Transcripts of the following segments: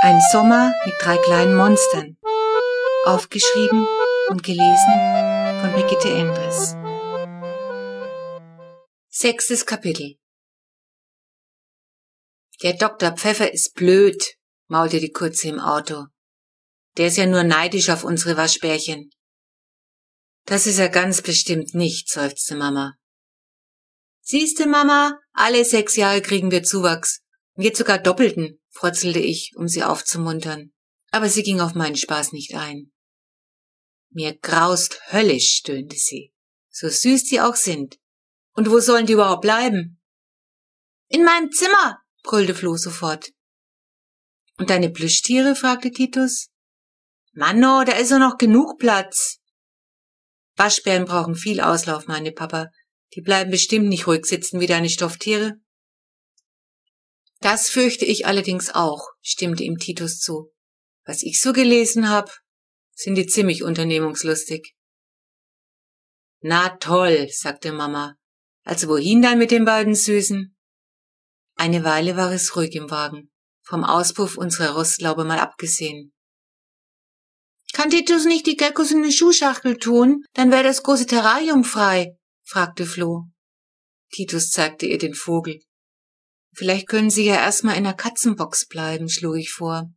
Ein Sommer mit drei kleinen Monstern. Aufgeschrieben und gelesen von Brigitte Endres. Sechstes Kapitel. Der Dr. Pfeffer ist blöd, maulte die Kurze im Auto. Der ist ja nur neidisch auf unsere Waschbärchen. Das ist er ganz bestimmt nicht, seufzte Mama. Siehste, Mama, alle sechs Jahre kriegen wir Zuwachs. Und jetzt sogar doppelten, frotzelte ich, um sie aufzumuntern. Aber sie ging auf meinen Spaß nicht ein. Mir graust höllisch, stöhnte sie. So süß die auch sind. Und wo sollen die überhaupt bleiben? In meinem Zimmer, brüllte Flo sofort. Und deine Plüschtiere? fragte Titus. Manno, da ist doch noch genug Platz. Waschbären brauchen viel Auslauf, meinte Papa. Die bleiben bestimmt nicht ruhig sitzen wie deine Stofftiere. Das fürchte ich allerdings auch, stimmte ihm Titus zu. Was ich so gelesen hab, sind die ziemlich unternehmungslustig. Na toll, sagte Mama. Also wohin dann mit den beiden Süßen? Eine Weile war es ruhig im Wagen, vom Auspuff unserer Rostlaube mal abgesehen. Kann Titus nicht die Geckos in eine Schuhschachtel tun? Dann wäre das große Terrarium frei, fragte Flo. Titus zeigte ihr den Vogel. Vielleicht können Sie ja erstmal in der Katzenbox bleiben, schlug ich vor.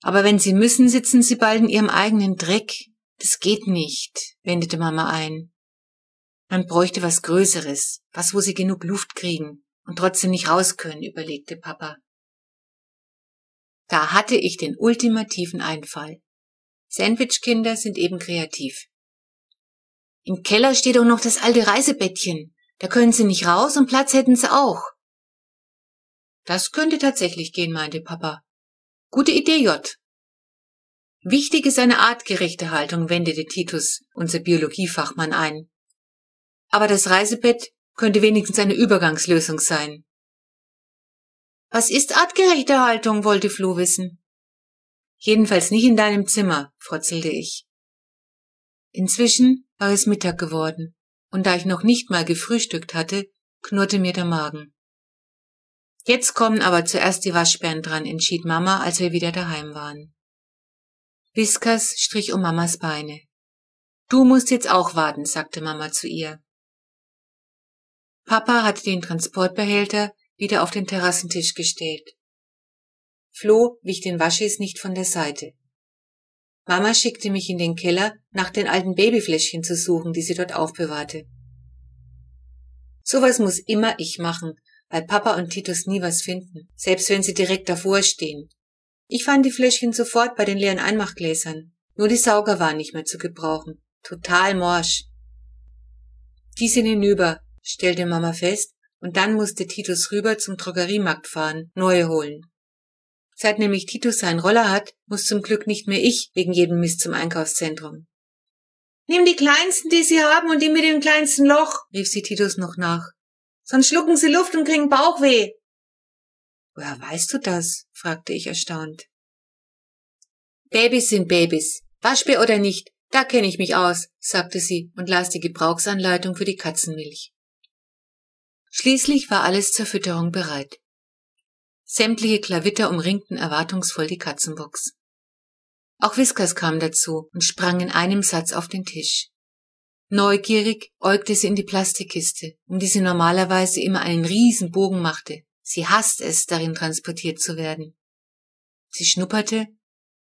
Aber wenn Sie müssen, sitzen Sie bald in Ihrem eigenen Dreck. Das geht nicht, wendete Mama ein. Man bräuchte was Größeres, was, wo Sie genug Luft kriegen und trotzdem nicht raus können, überlegte Papa. Da hatte ich den ultimativen Einfall. Sandwichkinder sind eben kreativ. Im Keller steht auch noch das alte Reisebettchen. Da können Sie nicht raus und Platz hätten Sie auch. Das könnte tatsächlich gehen, meinte Papa. Gute Idee, J. Wichtig ist eine artgerechte Haltung, wendete Titus, unser Biologiefachmann, ein. Aber das Reisebett könnte wenigstens eine Übergangslösung sein. Was ist artgerechte Haltung, wollte Flo wissen. Jedenfalls nicht in deinem Zimmer, frotzelte ich. Inzwischen war es Mittag geworden, und da ich noch nicht mal gefrühstückt hatte, knurrte mir der Magen. Jetzt kommen aber zuerst die Waschbären dran, entschied Mama, als wir wieder daheim waren. Viskas strich um Mamas Beine. Du musst jetzt auch warten, sagte Mama zu ihr. Papa hatte den Transportbehälter wieder auf den Terrassentisch gestellt. Flo wich den Waschis nicht von der Seite. Mama schickte mich in den Keller, nach den alten Babyfläschchen zu suchen, die sie dort aufbewahrte. Sowas muss immer ich machen, weil Papa und Titus nie was finden, selbst wenn sie direkt davor stehen. Ich fand die Fläschchen sofort bei den leeren Einmachgläsern. Nur die Sauger waren nicht mehr zu gebrauchen. Total morsch. Die sind hinüber, stellte Mama fest, und dann musste Titus rüber zum Drogeriemarkt fahren, neue holen. Seit nämlich Titus seinen Roller hat, muss zum Glück nicht mehr ich wegen jedem Mist zum Einkaufszentrum. Nimm die kleinsten, die sie haben und die mit dem kleinsten Loch, rief sie Titus noch nach. Sonst schlucken sie Luft und kriegen Bauchweh. Woher weißt du das? fragte ich erstaunt. Babys sind Babys. Waschbär oder nicht, da kenne ich mich aus, sagte sie und las die Gebrauchsanleitung für die Katzenmilch. Schließlich war alles zur Fütterung bereit. Sämtliche Klavitter umringten erwartungsvoll die Katzenbox. Auch Whiskers kam dazu und sprang in einem Satz auf den Tisch. Neugierig äugte sie in die Plastikkiste, um die sie normalerweise immer einen riesen Bogen machte. Sie hasst es, darin transportiert zu werden. Sie schnupperte,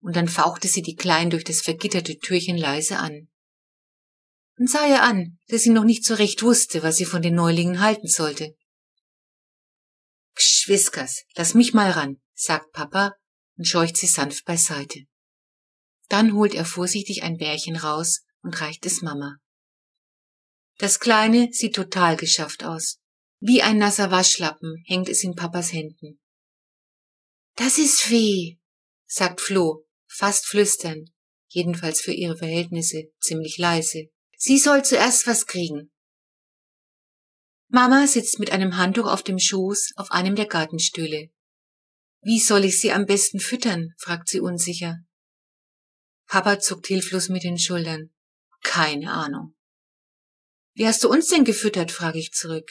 und dann fauchte sie die Kleinen durch das vergitterte Türchen leise an. Und sah ihr an, dass sie noch nicht so recht wusste, was sie von den Neulingen halten sollte. Gschwiskers, lass mich mal ran, sagt Papa und scheucht sie sanft beiseite. Dann holt er vorsichtig ein Bärchen raus und reicht es Mama. Das Kleine sieht total geschafft aus. Wie ein nasser Waschlappen hängt es in Papas Händen. Das ist Fee, sagt Flo, fast flüsternd, jedenfalls für ihre Verhältnisse ziemlich leise. Sie soll zuerst was kriegen. Mama sitzt mit einem Handtuch auf dem Schoß auf einem der Gartenstühle. Wie soll ich sie am besten füttern? fragt sie unsicher. Papa zuckt hilflos mit den Schultern. Keine Ahnung. Wie hast du uns denn gefüttert? frage ich zurück.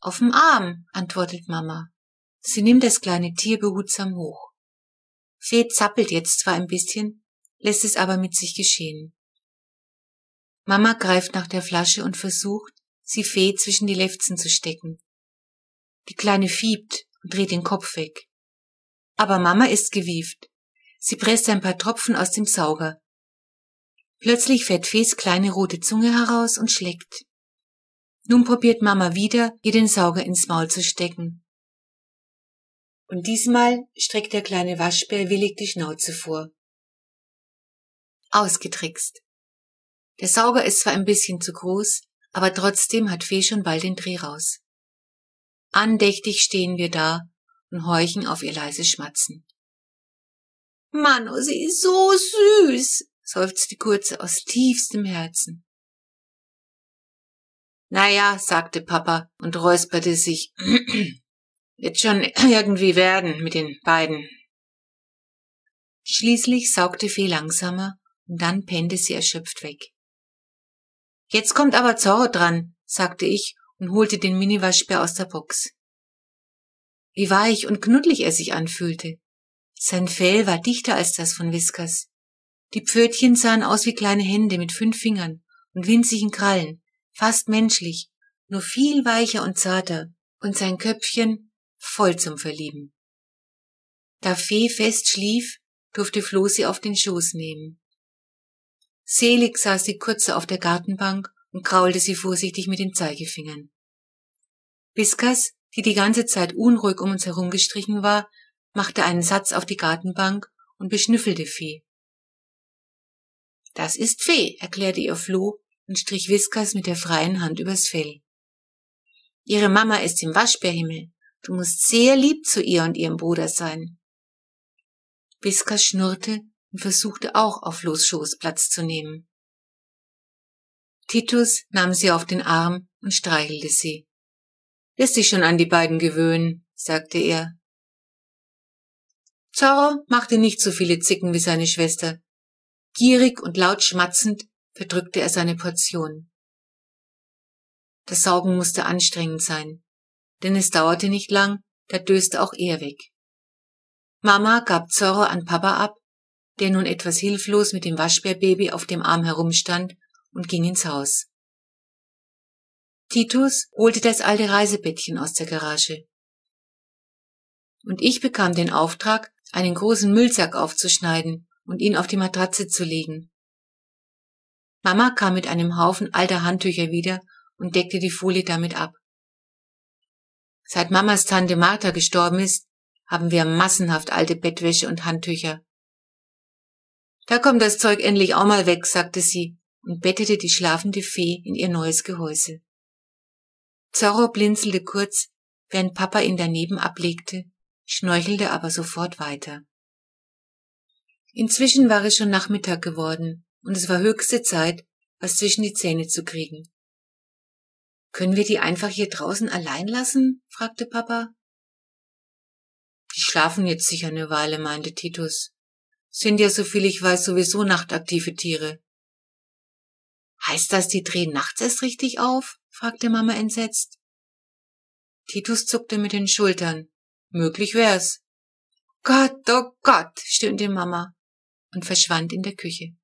Auf dem Arm, antwortet Mama. Sie nimmt das kleine Tier behutsam hoch. Fee zappelt jetzt zwar ein bisschen, lässt es aber mit sich geschehen. Mama greift nach der Flasche und versucht, sie Fee zwischen die Lefzen zu stecken. Die Kleine fiebt und dreht den Kopf weg. Aber Mama ist gewieft. Sie presst ein paar Tropfen aus dem Sauger. Plötzlich fährt Fees kleine rote Zunge heraus und schlägt. Nun probiert Mama wieder, ihr den Sauger ins Maul zu stecken. Und diesmal streckt der kleine Waschbär willig die Schnauze vor. Ausgetrickst. Der Sauger ist zwar ein bisschen zu groß, aber trotzdem hat Fee schon bald den Dreh raus. Andächtig stehen wir da und horchen auf ihr leises Schmatzen. Mano, sie ist so süß, seufzt die Kurze aus tiefstem Herzen. Naja, sagte Papa und räusperte sich. Wird schon irgendwie werden mit den beiden. Schließlich saugte Fee langsamer und dann pennte sie erschöpft weg. Jetzt kommt aber Zorro dran, sagte ich und holte den Miniwaschbär aus der Box. Wie weich und knuddelig er sich anfühlte. Sein Fell war dichter als das von Whiskers. Die Pfötchen sahen aus wie kleine Hände mit fünf Fingern und winzigen Krallen, fast menschlich, nur viel weicher und zarter, und sein Köpfchen voll zum Verlieben. Da Fee fest schlief, durfte Flo sie auf den Schoß nehmen. Selig saß die Kurze auf der Gartenbank und kraulte sie vorsichtig mit den Zeigefingern. Biskas, die die ganze Zeit unruhig um uns herum gestrichen war, machte einen Satz auf die Gartenbank und beschnüffelte Fee. Das ist Fee, erklärte ihr Flo und strich Viskas mit der freien Hand übers Fell. Ihre Mama ist im Waschbärhimmel. Du musst sehr lieb zu ihr und ihrem Bruder sein. Viskas schnurrte und versuchte auch auf Flo's Schoß Platz zu nehmen. Titus nahm sie auf den Arm und streichelte sie. Lässt sich schon an die beiden gewöhnen, sagte er. Zorro machte nicht so viele Zicken wie seine Schwester. Gierig und laut schmatzend verdrückte er seine Portion. Das Saugen musste anstrengend sein, denn es dauerte nicht lang, da döste auch er weg. Mama gab Zorro an Papa ab der nun etwas hilflos mit dem Waschbärbaby auf dem Arm herumstand und ging ins Haus. Titus holte das alte Reisebettchen aus der Garage. Und ich bekam den Auftrag, einen großen Müllsack aufzuschneiden und ihn auf die Matratze zu legen. Mama kam mit einem Haufen alter Handtücher wieder und deckte die Folie damit ab. Seit Mamas Tante Martha gestorben ist, haben wir massenhaft alte Bettwäsche und Handtücher. Da kommt das Zeug endlich auch mal weg, sagte sie und bettete die schlafende Fee in ihr neues Gehäuse. Zorro blinzelte kurz, während Papa ihn daneben ablegte, schnorchelte aber sofort weiter. Inzwischen war es schon Nachmittag geworden und es war höchste Zeit, was zwischen die Zähne zu kriegen. Können wir die einfach hier draußen allein lassen? fragte Papa. Die schlafen jetzt sicher eine Weile, meinte Titus. Sind ja, soviel ich weiß, sowieso nachtaktive Tiere. Heißt das, die drehen nachts erst richtig auf? fragte Mama entsetzt. Titus zuckte mit den Schultern. Möglich wär's. Gott, oh Gott, stöhnte Mama und verschwand in der Küche.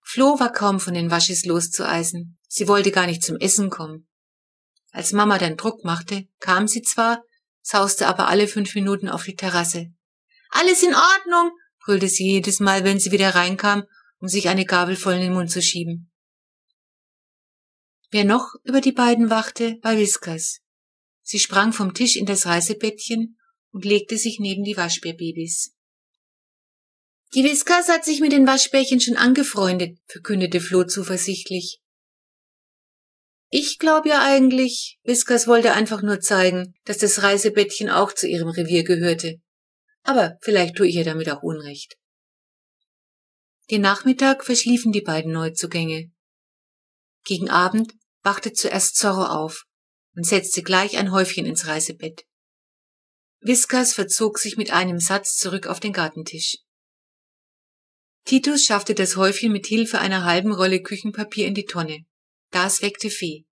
Flo war kaum von den Waschis loszueisen. Sie wollte gar nicht zum Essen kommen. Als Mama dann Druck machte, kam sie zwar, sauste aber alle fünf Minuten auf die Terrasse. Alles in Ordnung, brüllte sie jedes Mal, wenn sie wieder reinkam, um sich eine Gabel voll in den Mund zu schieben. Wer noch über die beiden wachte, war Whiskas. Sie sprang vom Tisch in das Reisebettchen und legte sich neben die Waschbärbabys. Die Whiskas hat sich mit den Waschbärchen schon angefreundet, verkündete Flo zuversichtlich. Ich glaube ja eigentlich, Whiskas wollte einfach nur zeigen, dass das Reisebettchen auch zu ihrem Revier gehörte aber vielleicht tue ich ihr damit auch Unrecht. Den Nachmittag verschliefen die beiden Neuzugänge. Gegen Abend wachte zuerst Zorro auf und setzte gleich ein Häufchen ins Reisebett. Viskas verzog sich mit einem Satz zurück auf den Gartentisch. Titus schaffte das Häufchen mit Hilfe einer halben Rolle Küchenpapier in die Tonne. Das weckte Fee.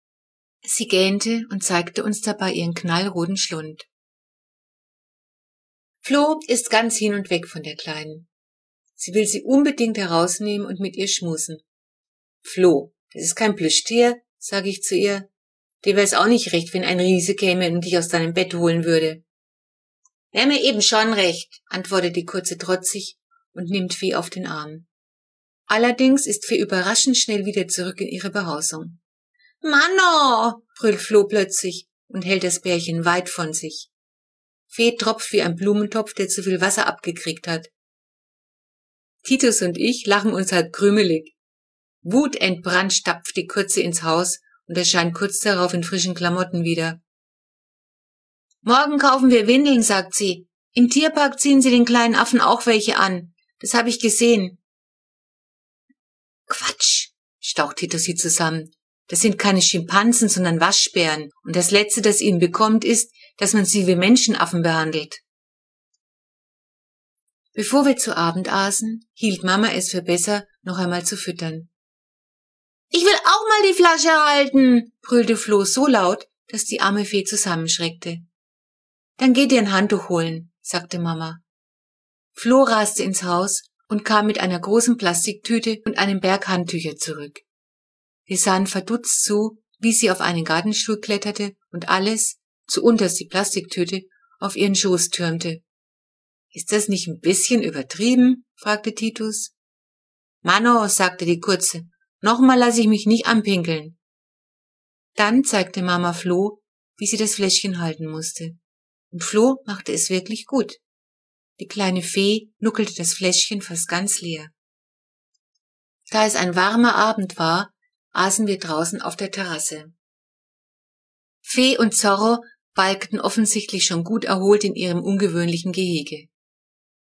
Sie gähnte und zeigte uns dabei ihren knallroten Schlund. Flo ist ganz hin und weg von der Kleinen. Sie will sie unbedingt herausnehmen und mit ihr schmusen. Flo, das ist kein Plüschtier, sage ich zu ihr. Dir wär's auch nicht recht, wenn ein Riese käme und dich aus deinem Bett holen würde. Wär mir eben schon recht, antwortet die Kurze trotzig und nimmt Fee auf den Arm. Allerdings ist Fee überraschend schnell wieder zurück in ihre Behausung. Manno, brüllt Flo plötzlich und hält das Bärchen weit von sich. Fee tropft wie ein Blumentopf, der zu viel Wasser abgekriegt hat. Titus und ich lachen uns halb krümelig. Wutentbrannt stapft die Kurze ins Haus und erscheint kurz darauf in frischen Klamotten wieder. Morgen kaufen wir Windeln, sagt sie. Im Tierpark ziehen sie den kleinen Affen auch welche an. Das habe ich gesehen. Quatsch, staucht Titus sie zusammen. Das sind keine Schimpansen, sondern Waschbären. Und das Letzte, das ihnen bekommt, ist, dass man sie wie Menschenaffen behandelt. Bevor wir zu Abend aßen, hielt Mama es für besser, noch einmal zu füttern. Ich will auch mal die Flasche halten, brüllte Flo so laut, dass die arme Fee zusammenschreckte. Dann geh dir ein Handtuch holen, sagte Mama. Flo raste ins Haus und kam mit einer großen Plastiktüte und einem Berg Handtücher zurück. Wir sahen verdutzt zu, wie sie auf einen Gartenstuhl kletterte und alles, zuunterst die Plastiktüte, auf ihren Schoß türmte. Ist das nicht ein bisschen übertrieben? fragte Titus. Mano, sagte die Kurze, nochmal lasse ich mich nicht anpinkeln. Dann zeigte Mama Flo, wie sie das Fläschchen halten musste. Und Flo machte es wirklich gut. Die kleine Fee nuckelte das Fläschchen fast ganz leer. Da es ein warmer Abend war, aßen wir draußen auf der Terrasse. Fee und Zorro balgten offensichtlich schon gut erholt in ihrem ungewöhnlichen Gehege.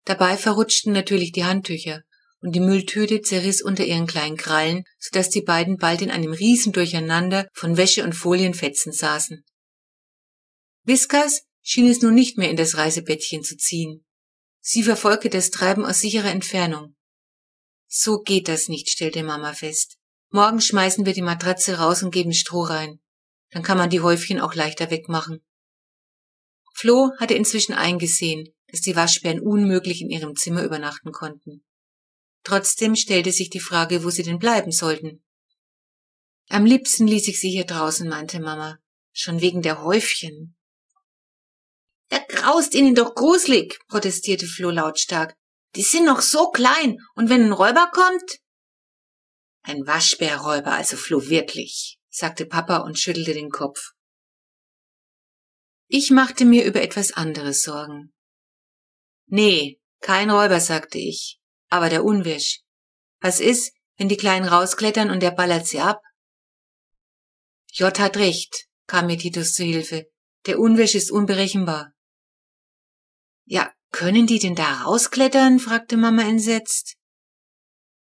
Dabei verrutschten natürlich die Handtücher und die Mülltüte zerriss unter ihren kleinen Krallen, so dass die beiden bald in einem riesen Durcheinander von Wäsche und Folienfetzen saßen. Whiskers schien es nun nicht mehr in das Reisebettchen zu ziehen. Sie verfolgte das Treiben aus sicherer Entfernung. So geht das nicht, stellte Mama fest. Morgen schmeißen wir die Matratze raus und geben Stroh rein. Dann kann man die Häufchen auch leichter wegmachen. Flo hatte inzwischen eingesehen, dass die Waschbären unmöglich in ihrem Zimmer übernachten konnten. Trotzdem stellte sich die Frage, wo sie denn bleiben sollten. Am liebsten ließ ich sie hier draußen, meinte Mama. Schon wegen der Häufchen. Da graust ihnen doch gruselig, protestierte Flo lautstark. Die sind noch so klein, und wenn ein Räuber kommt? Ein Waschbärräuber, also Flo wirklich, sagte Papa und schüttelte den Kopf. Ich machte mir über etwas anderes Sorgen. Nee, kein Räuber, sagte ich, aber der Unwisch. Was ist, wenn die Kleinen rausklettern und der ballert sie ab? J hat recht, kam mir Titus zu Hilfe. Der Unwisch ist unberechenbar. Ja, können die denn da rausklettern? fragte Mama entsetzt.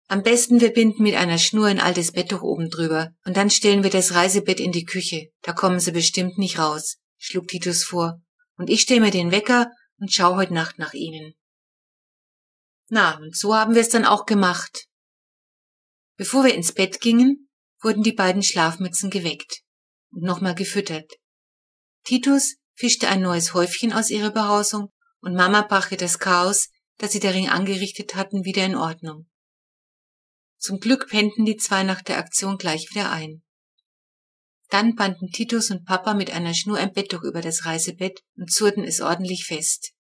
Am besten wir binden mit einer Schnur ein altes Betttuch oben drüber und dann stellen wir das Reisebett in die Küche. Da kommen sie bestimmt nicht raus, schlug Titus vor. Und ich stelle mir den Wecker und schau heute Nacht nach ihnen. Na, und so haben wir es dann auch gemacht. Bevor wir ins Bett gingen, wurden die beiden Schlafmützen geweckt und nochmal gefüttert. Titus fischte ein neues Häufchen aus ihrer Behausung und Mama brachte das Chaos, das sie darin angerichtet hatten, wieder in Ordnung. Zum Glück pennten die zwei nach der Aktion gleich wieder ein. Dann banden Titus und Papa mit einer Schnur ein Betttuch über das Reisebett und zurten es ordentlich fest.